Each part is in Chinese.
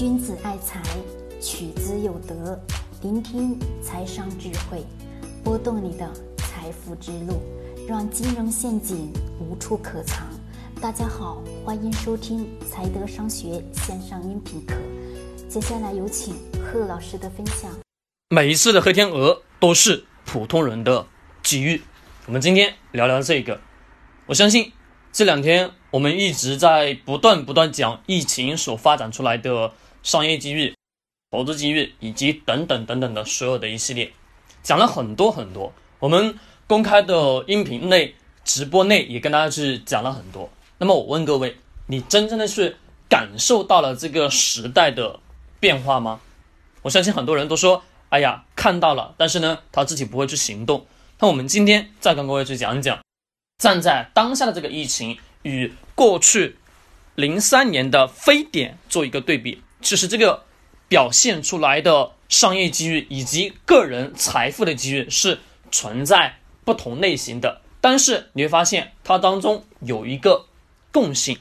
君子爱财，取之有德。聆听财商智慧，拨动你的财富之路，让金融陷阱无处可藏。大家好，欢迎收听财德商学线上音频课。接下来有请贺老师的分享。每一次的黑天鹅都是普通人的机遇。我们今天聊聊这个。我相信这两天我们一直在不断不断讲疫情所发展出来的商业机遇、投资机遇以及等等等等的所有的一系列，讲了很多很多。我们公开的音频内、直播内也跟大家去讲了很多。那么我问各位，你真正的是感受到了这个时代的变化吗？我相信很多人都说，哎呀，看到了，但是呢，他自己不会去行动。那我们今天再跟各位去讲一讲。站在当下的这个疫情与过去零三年的非典做一个对比，其实这个表现出来的商业机遇以及个人财富的机遇是存在不同类型的，但是你会发现它当中有一个共性。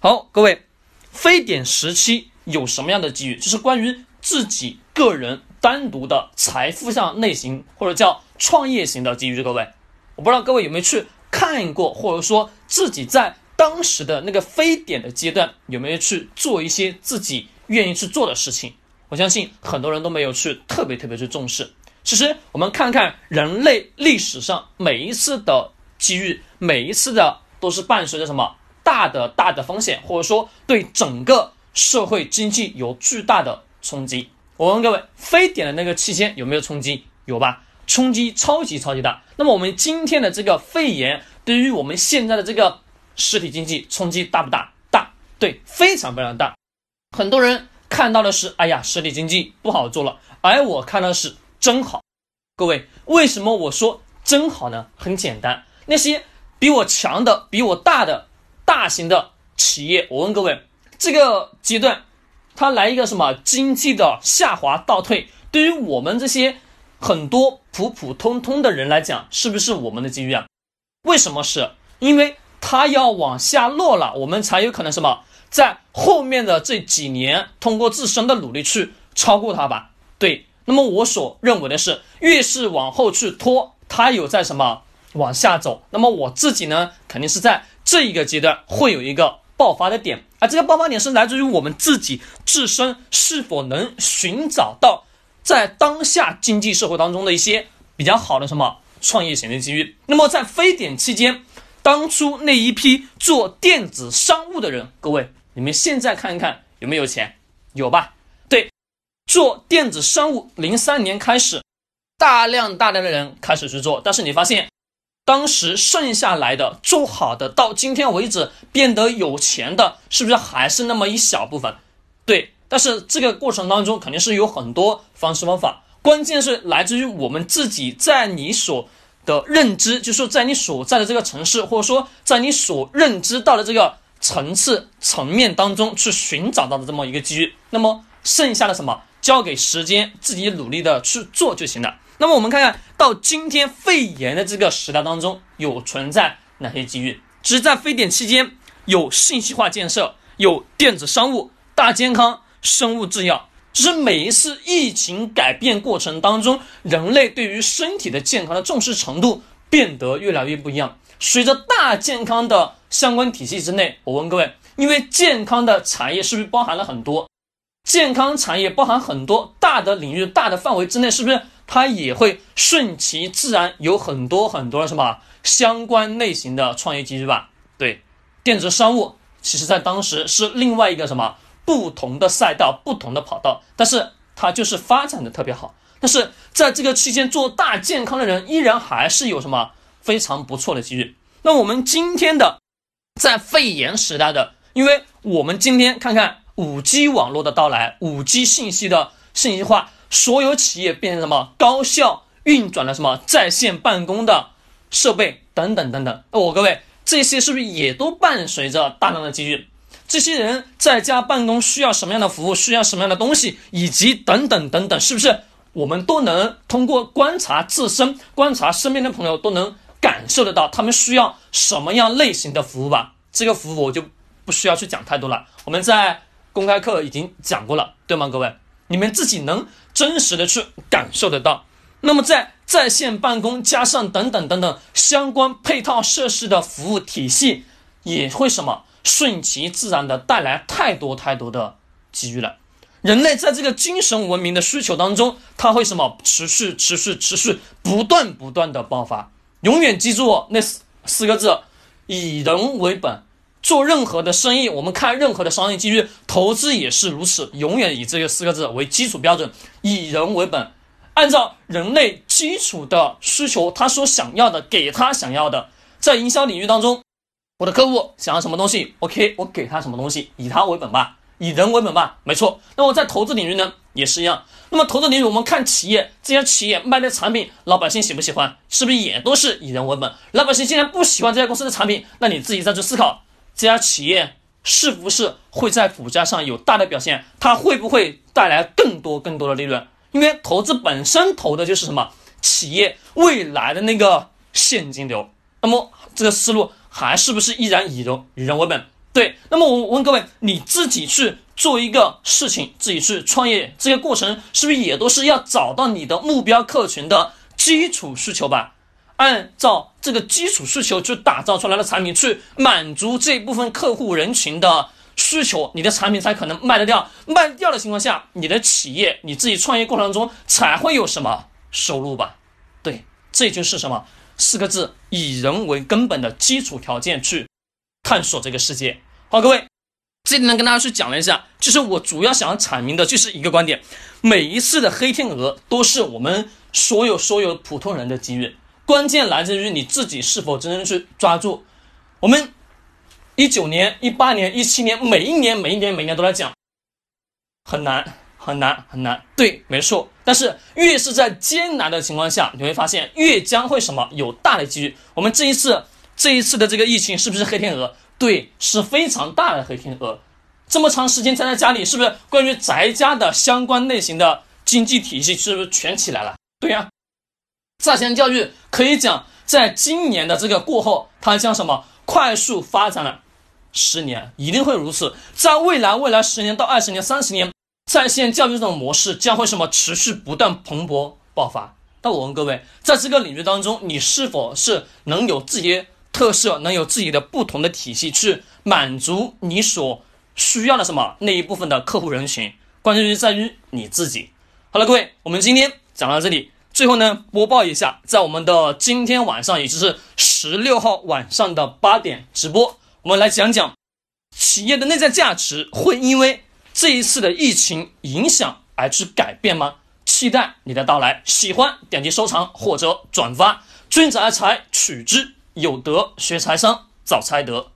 好，各位，非典时期有什么样的机遇？就是关于自己个人单独的财富上类型或者叫创业型的机遇。各位，我不知道各位有没有去。看过，或者说自己在当时的那个非典的阶段，有没有去做一些自己愿意去做的事情？我相信很多人都没有去特别特别去重视。其实我们看看人类历史上每一次的机遇，每一次的都是伴随着什么大的大的风险，或者说对整个社会经济有巨大的冲击。我问各位，非典的那个期间有没有冲击？有吧？冲击超级超级大。那么我们今天的这个肺炎，对于我们现在的这个实体经济冲击大不大？大，对，非常非常大。很多人看到的是，哎呀，实体经济不好做了，而我看到的是真好。各位，为什么我说真好呢？很简单，那些比我强的、比我大的大型的企业，我问各位，这个阶段它来一个什么经济的下滑倒退，对于我们这些。很多普普通通的人来讲，是不是我们的机遇啊？为什么是？因为它要往下落了，我们才有可能什么，在后面的这几年，通过自身的努力去超过它吧？对。那么我所认为的是，越是往后去拖，它有在什么往下走。那么我自己呢，肯定是在这一个阶段会有一个爆发的点，而这个爆发点是来自于我们自己自身是否能寻找到。在当下经济社会当中的一些比较好的什么创业型的机遇。那么在非典期间，当初那一批做电子商务的人，各位，你们现在看一看有没有钱？有吧？对，做电子商务，零三年开始，大量大量的人开始去做，但是你发现，当时剩下来的做好的，到今天为止变得有钱的，是不是还是那么一小部分？对。但是这个过程当中肯定是有很多方式方法，关键是来自于我们自己在你所的认知，就是说在你所在的这个城市，或者说在你所认知到的这个层次层面当中去寻找到的这么一个机遇。那么剩下的什么，交给时间自己努力的去做就行了。那么我们看看到今天肺炎的这个时代当中有存在哪些机遇？只在非典期间有信息化建设，有电子商务，大健康。生物制药，只是每一次疫情改变过程当中，人类对于身体的健康的重视程度变得越来越不一样。随着大健康的相关体系之内，我问各位，因为健康的产业是不是包含了很多？健康产业包含很多大的领域、大的范围之内，是不是它也会顺其自然有很多很多什么相关类型的创业机制吧？对，电子商务其实在当时是另外一个什么？不同的赛道，不同的跑道，但是它就是发展的特别好。但是在这个期间做大健康的人，依然还是有什么非常不错的机遇。那我们今天的在肺炎时代的，因为我们今天看看五 G 网络的到来，五 G 信息的信息化，所有企业变成什么高效运转了什么在线办公的设备等等等等。那我各位这些是不是也都伴随着大量的机遇？这些人在家办公需要什么样的服务，需要什么样的东西，以及等等等等，是不是我们都能通过观察自身、观察身边的朋友，都能感受得到他们需要什么样类型的服务吧？这个服务我就不需要去讲太多了。我们在公开课已经讲过了，对吗？各位，你们自己能真实的去感受得到。那么在在线办公加上等等等等相关配套设施的服务体系，也会什么顺其自然的带来太多太多的机遇了。人类在这个精神文明的需求当中，它会什么持续持续持续不断不断的爆发。永远记住那四四个字：以人为本。做任何的生意，我们看任何的商业机遇，投资也是如此，永远以这个四个字为基础标准，以人为本。按照人类基础的需求，他所想要的，给他想要的。在营销领域当中，我的客户想要什么东西，OK，我给他什么东西，以他为本吧，以人为本吧，没错。那么在投资领域呢，也是一样。那么投资领域，我们看企业，这些企业卖的产品，老百姓喜不喜欢？是不是也都是以人为本？老百姓既然不喜欢这家公司的产品，那你自己再去思考，这家企业是不是会在股价上有大的表现？它会不会带来更多更多的利润？因为投资本身投的就是什么企业未来的那个现金流，那么这个思路还是不是依然以人以人为本？对，那么我问各位，你自己去做一个事情，自己去创业，这个过程是不是也都是要找到你的目标客群的基础需求吧？按照这个基础需求去打造出来的产品，去满足这部分客户人群的。需求，你的产品才可能卖得掉。卖掉的情况下，你的企业你自己创业过程中才会有什么收入吧？对，这就是什么四个字：以人为根本的基础条件去探索这个世界。好，各位，这里呢跟大家去讲了一下，就是我主要想要阐明的就是一个观点：每一次的黑天鹅都是我们所有所有普通人的机遇，关键来自于你自己是否真正去抓住我们。一九年、一八年、一七年，每一年、每一年、每年都在讲，很难、很难、很难。对，没错。但是越是在艰难的情况下，你会发现越将会什么有大的机遇。我们这一次、这一次的这个疫情是不是黑天鹅？对，是非常大的黑天鹅。这么长时间待在家里，是不是关于宅家的相关类型的经济体系是不是全起来了？对呀，在线教育可以讲，在今年的这个过后，它将什么？快速发展了十年，一定会如此。在未来，未来十年到二十年、三十年，在线教育这种模式将会什么持续不断蓬勃爆发。那我问各位，在这个领域当中，你是否是能有自己的特色，能有自己的不同的体系去满足你所需要的什么那一部分的客户人群？关键就在于你自己。好了，各位，我们今天讲到这里。最后呢，播报一下，在我们的今天晚上，也就是十六号晚上的八点直播，我们来讲讲企业的内在价值会因为这一次的疫情影响而去改变吗？期待你的到来，喜欢点击收藏或者转发。君子爱财，取之有德；学财商，早财德。